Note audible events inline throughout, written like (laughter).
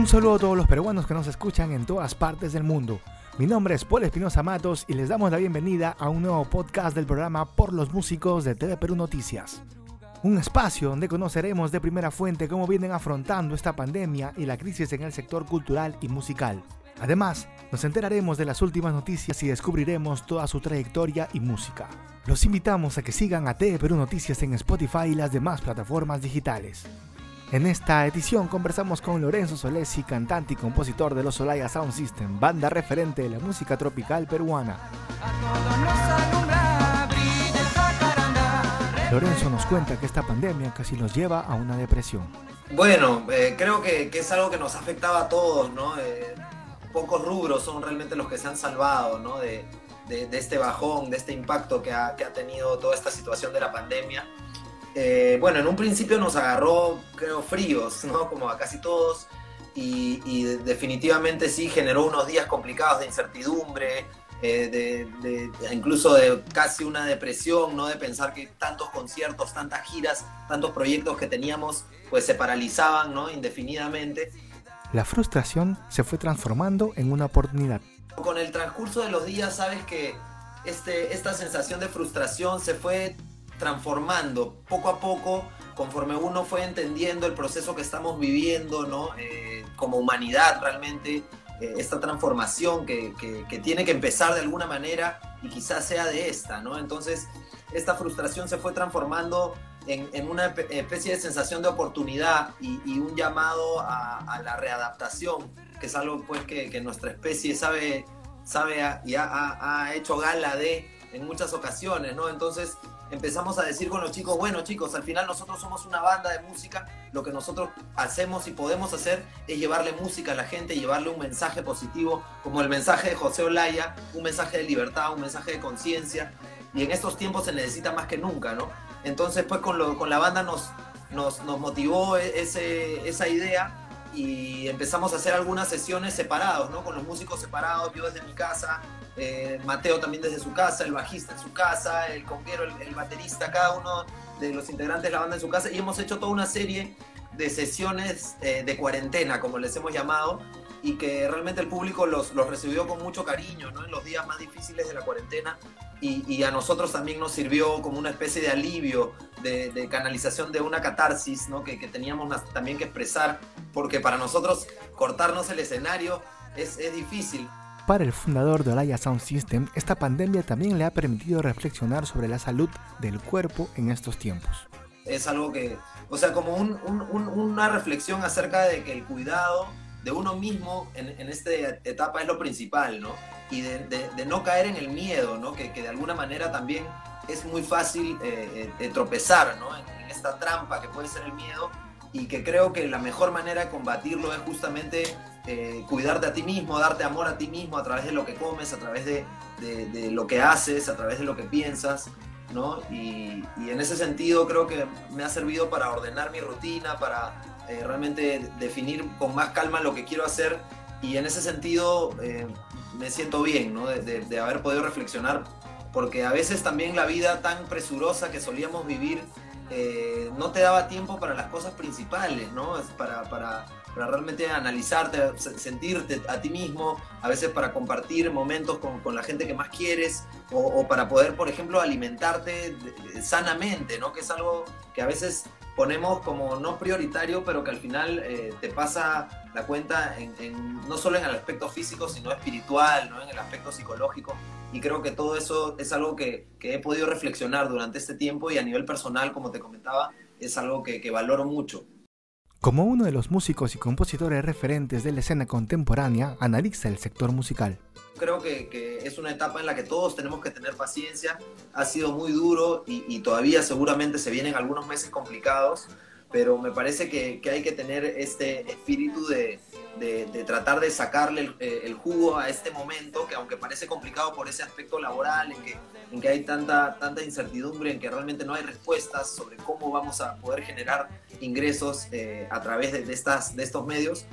Un saludo a todos los peruanos que nos escuchan en todas partes del mundo. Mi nombre es Paul Espinosa Matos y les damos la bienvenida a un nuevo podcast del programa Por los Músicos de TV Perú Noticias. Un espacio donde conoceremos de primera fuente cómo vienen afrontando esta pandemia y la crisis en el sector cultural y musical. Además, nos enteraremos de las últimas noticias y descubriremos toda su trayectoria y música. Los invitamos a que sigan a TV Perú Noticias en Spotify y las demás plataformas digitales. En esta edición conversamos con Lorenzo Solesi, cantante y compositor de los Solaya Sound System, banda referente de la música tropical peruana. Lorenzo nos cuenta que esta pandemia casi nos lleva a una depresión. Bueno, eh, creo que, es algo que nos afectaba a todos, ¿no? Eh, pocos rubros son realmente los que se han salvado, ¿no? De, este bajón, de este impacto que ha, que ha tenido toda esta situación de la pandemia. Eh, bueno, en un principio nos agarró, creo, fríos, ¿no? Como a casi todos. Y, definitivamente sí generó unos días complicados de incertidumbre, eh, de, incluso de casi una depresión, ¿no? De pensar que tantos conciertos, tantas giras, tantos proyectos que teníamos, pues se paralizaban, ¿no? Indefinidamente. La frustración se fue transformando en una oportunidad. Con el transcurso de los días, sabes que este, esta sensación de frustración se fue transformando poco a poco conforme uno fue entendiendo el proceso que estamos viviendo, ¿no? Eh, como humanidad realmente, eh, esta transformación que, que, tiene que empezar de alguna manera y quizás sea de esta, ¿no? Entonces, esta frustración se fue transformando en, en una especie de sensación de oportunidad y, un llamado a, a, la readaptación, que es algo pues que, que nuestra especie sabe, sabe y ha, ha, hecho gala de en muchas ocasiones, ¿no? Entonces, empezamos a decir con los chicos, bueno chicos, al final nosotros somos una banda de música, lo que nosotros hacemos y podemos hacer es llevarle música a la gente, llevarle un mensaje positivo, como el mensaje de José Olaya, un mensaje de libertad, un mensaje de conciencia, y en estos tiempos se necesita más que nunca, ¿no? Entonces pues con, lo, con la banda nos, nos, nos motivó e, ese, esa idea y empezamos a hacer algunas sesiones separados, ¿no? Con los músicos separados, yo desde mi casa, eh, Mateo también desde su casa, el bajista en su casa, el conguero, el, baterista, cada uno de los integrantes de la banda en su casa, y hemos hecho toda una serie de sesiones eh, de cuarentena, como les hemos llamado, y que realmente el público los, los recibió con mucho cariño, ¿no? En los días más difíciles de la cuarentena, y, a nosotros también nos sirvió como una especie de alivio, de, canalización de una catarsis, ¿no? Que, que teníamos también que expresar, porque para nosotros cortarnos el escenario es, es difícil. Para el fundador de Olaya Sound System, esta pandemia también le ha permitido reflexionar sobre la salud del cuerpo en estos tiempos. Es algo que, o sea, como una reflexión acerca de que el cuidado de uno mismo en, esta etapa es lo principal, ¿no? Y de, no caer en el miedo, ¿no? Que, de alguna manera también es muy fácil eh, eh, tropezar, ¿no? En, en esta trampa que puede ser el miedo y que creo que la mejor manera de combatirlo es justamente eh, cuidarte a ti mismo, darte amor a ti mismo a través de lo que comes, a través de, lo que haces, a través de lo que piensas, ¿no? Y, en ese sentido creo que me ha servido para ordenar mi rutina, para eh, realmente definir con más calma lo que quiero hacer y en ese sentido eh, me siento bien, ¿no? De, de, haber podido reflexionar, porque a veces también la vida tan presurosa que solíamos vivir no te daba tiempo para las cosas principales, ¿no? Para, para para realmente analizarte, sentirte a ti mismo, a veces para compartir momentos con, con la gente que más quieres o, para poder, por ejemplo, alimentarte sanamente, ¿no? Que es algo que a veces ponemos como no prioritario, pero que al final eh, te pasa la cuenta en, no solo en el aspecto físico, sino espiritual, ¿no? en el aspecto psicológico. Y creo que todo eso es algo que, he podido reflexionar durante este tiempo y a nivel personal, como te comentaba, es algo que valoro mucho. Como uno de los músicos y compositores referentes de la escena contemporánea, analiza el sector musical. Creo que, es una etapa en la que todos tenemos que tener paciencia. Ha sido muy duro y, todavía seguramente se vienen algunos meses complicados, pero me parece que, hay que tener este espíritu de, tratar de sacarle eh, el, jugo a este momento, que aunque parece complicado por ese aspecto laboral, en que, en que hay tanta, tanta incertidumbre, en que realmente no hay respuestas sobre cómo vamos a poder generar ingresos eh, a través de, estas, de estos medios.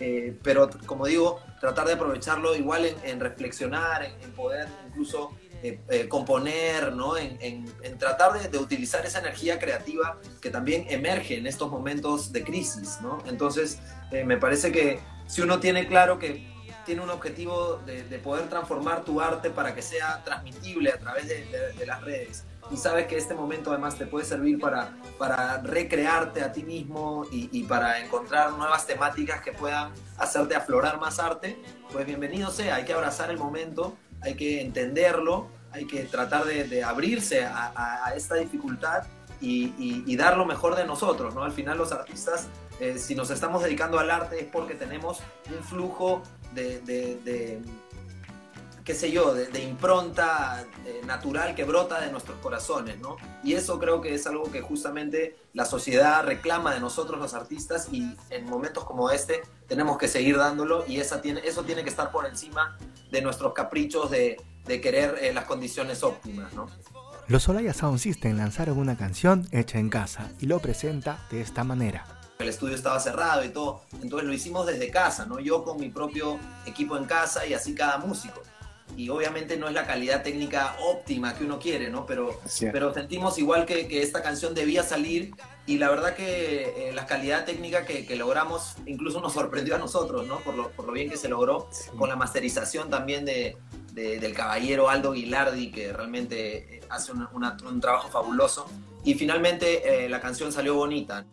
Eh, pero como digo, tratar de aprovecharlo igual en, reflexionar, en, poder incluso eh, componer, ¿no? en, tratar de, utilizar esa energía creativa que también emerge en estos momentos de crisis. ¿no? Entonces, me parece que, si uno tiene claro que tiene un objetivo de, poder transformar tu arte para que sea transmitible a través de, las redes. Y sabes que este momento además te puede servir para, para recrearte a ti mismo y, y para encontrar nuevas temáticas que puedan hacerte aflorar más arte, pues bienvenido sea, hay que abrazar el momento, hay que entenderlo, hay que tratar de, abrirse a, esta dificultad y, dar lo mejor de nosotros, ¿no? Al final los artistas, eh, si nos estamos dedicando al arte es porque tenemos un flujo de, qué sé yo, de, impronta eh, natural que brota de nuestros corazones, ¿no? Y eso creo que es algo que justamente la sociedad reclama de nosotros los artistas y en momentos como este tenemos que seguir dándolo y esa tiene, eso tiene que estar por encima de nuestros caprichos de, querer eh, las condiciones óptimas, ¿no? Los Olaya Sound System lanzaron una canción hecha en casa y lo presenta de esta manera el estudio estaba cerrado y todo. Entonces lo hicimos desde casa, ¿no? Yo con mi propio equipo en casa y así cada músico. Y obviamente no es la calidad técnica óptima que uno quiere, ¿no? Pero, pero sentimos igual que, que, esta canción debía salir y la verdad que eh, la calidad técnica que, que, logramos incluso nos sorprendió a nosotros, ¿no? Por lo, por lo bien que se logró, con la masterización también de, del caballero Aldo Guilardi, que realmente eh, hace un trabajo fabuloso. Y finalmente eh, la canción salió bonita.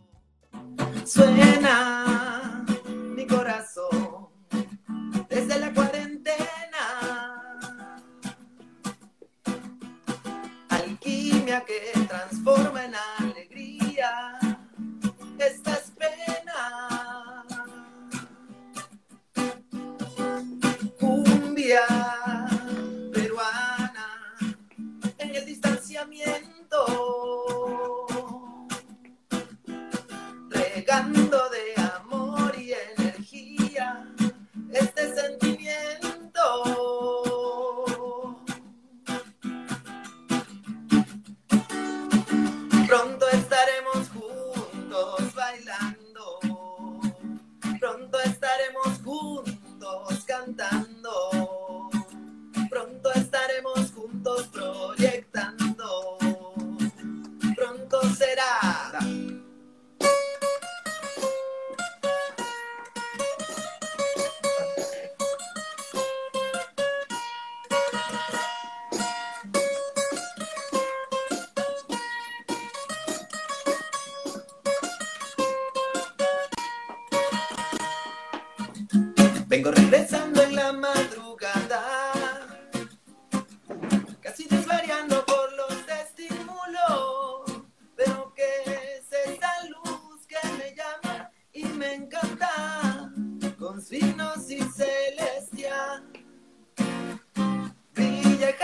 Suena mi corazón que transforma Vengo regresando en la madrugada, casi desvariando por los estímulos, pero que es esa luz que me llama y me encanta, con signos y celestial. Brilla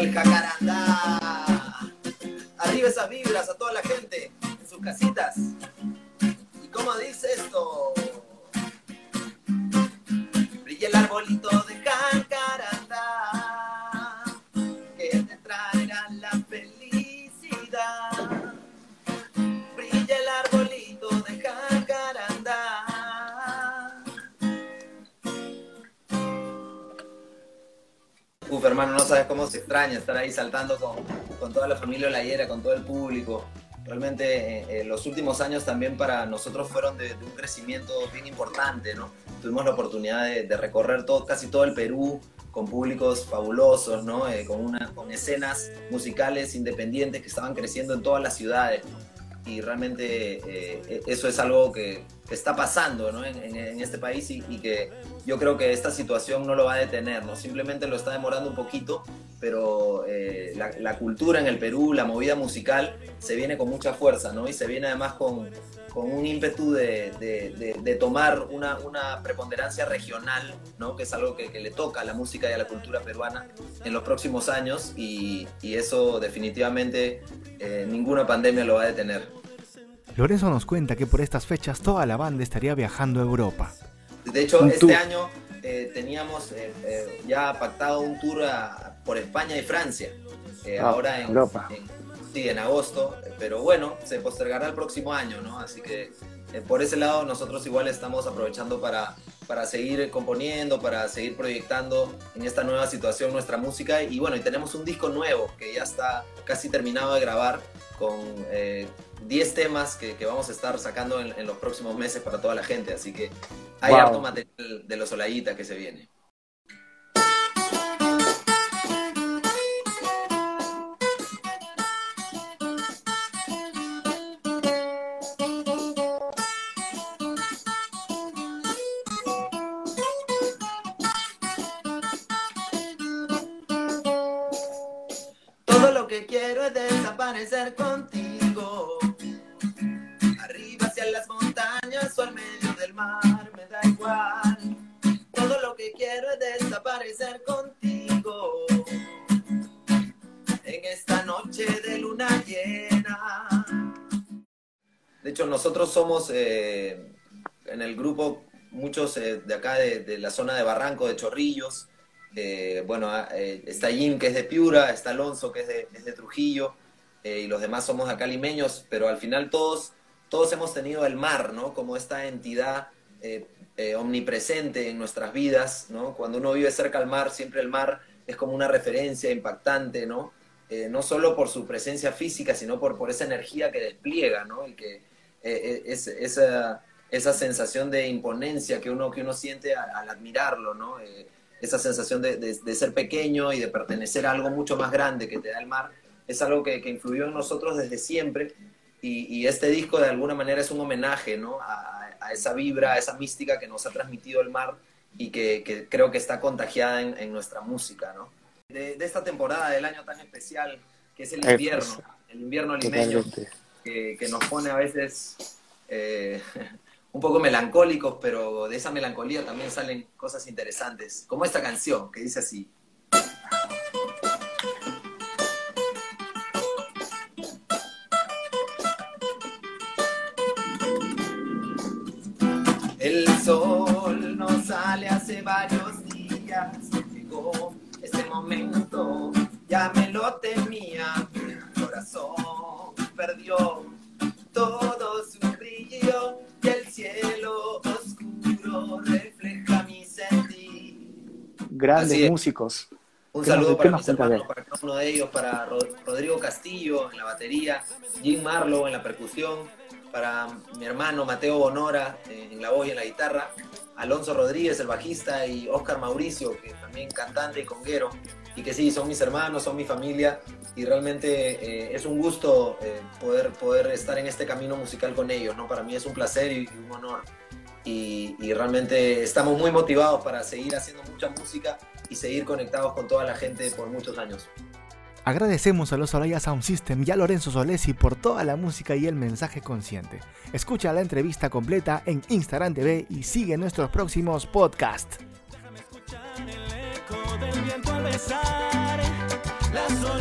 el jacarandá. Arriba esas vibras a toda la gente en sus casitas. ¿Y cómo dice esto? Brilla el arbolito de hermano, no sabes cómo se extraña estar ahí saltando con, con toda la familia Olayera, con todo el público. Realmente eh, eh, los últimos años también para nosotros fueron de, un crecimiento bien importante, ¿no? Tuvimos la oportunidad de, recorrer todo, casi todo el Perú con públicos fabulosos, ¿no? Eh, con, una, con escenas musicales independientes que estaban creciendo en todas las ciudades. Y realmente eso es algo que, está pasando ¿no? en, en, este país y, y que yo creo que esta situación no lo va a detener, ¿no? simplemente lo está demorando un poquito, pero eh, la, cultura en el Perú, la movida musical, se viene con mucha fuerza, ¿no? Y se viene además con, con un ímpetu de, de, de, tomar una, una, preponderancia regional, ¿no? Que es algo que, que, le toca a la música y a la cultura peruana en los próximos años y, y eso definitivamente eh, ninguna pandemia lo va a detener. Lorenzo nos cuenta que por estas fechas toda la banda estaría viajando a Europa. De hecho, este año eh, teníamos eh, eh, ya pactado un tour por España y Francia. Ah, ahora en, Europa. sí, en agosto, pero bueno, se postergará el próximo año, ¿no? Así que por ese lado nosotros igual estamos aprovechando para, para seguir componiendo, para seguir proyectando en esta nueva situación nuestra música. Y bueno, y tenemos un disco nuevo que ya está casi terminado de grabar con 10 temas que, vamos a estar sacando en, los próximos meses para toda la gente. Así que hay harto material de los Olayita que se viene. Quiero es desaparecer contigo las montañas o al medio del mar, me da igual. Todo lo que quiero es desaparecer contigo. En esta noche de luna llena. De hecho, nosotros somos eh, en el grupo muchos eh, de acá de, la zona de Barranco, de Chorrillos. Eh, bueno, ah, está Jim que es de Piura, está Alonso que es de, Trujillo, y los demás somos acá limeños, pero al final todos todos hemos tenido el mar, ¿no? Como esta entidad eh, eh, omnipresente en nuestras vidas, ¿no? Cuando uno vive cerca al mar, siempre el mar es como una referencia impactante, ¿no? Eh, no solo por su presencia física, sino por, por esa energía que despliega, ¿no? El que, es, esa, esa sensación de imponencia que uno, que uno siente al, admirarlo, ¿no? Esa sensación de, de, ser pequeño y de pertenecer a algo mucho más grande que te da el mar, es algo que, que influyó en nosotros desde siempre y, este disco de alguna manera es un homenaje ¿no? a, esa vibra, a esa mística que nos ha transmitido el mar y que, creo que está contagiada en, nuestra música. ¿no? De, esta temporada del año tan especial que es el invierno, el invierno limeño, que, que, nos pone a veces eh, (laughs) un poco melancólicos, pero de esa melancolía también salen cosas interesantes, como esta canción que dice así. El sol no sale hace varios días. Llegó ese momento, ya me lo Grandes músicos. Un saludo para mis hermanos, para uno de ellos, para Rodrigo Castillo en la batería, Jim Marlowe en la percusión para mi hermano Mateo Bonora eh, en la voz y en la guitarra, Alonso Rodríguez, el bajista, y Oscar Mauricio, que también cantante y conguero, y que sí, son mis hermanos, son mi familia, y realmente eh, es un gusto eh, poder, poder estar en este camino musical con ellos, ¿no? Para mí es un placer y, un honor, y, y realmente estamos muy motivados para seguir haciendo mucha música y seguir conectados con toda la gente por muchos años. Agradecemos a los Olaya Sound System y a Lorenzo Solesi por toda la música y el mensaje consciente. Escucha la entrevista completa en Instagram TV y sigue nuestros próximos podcasts. Déjame escuchar el eco del viento al besar, olas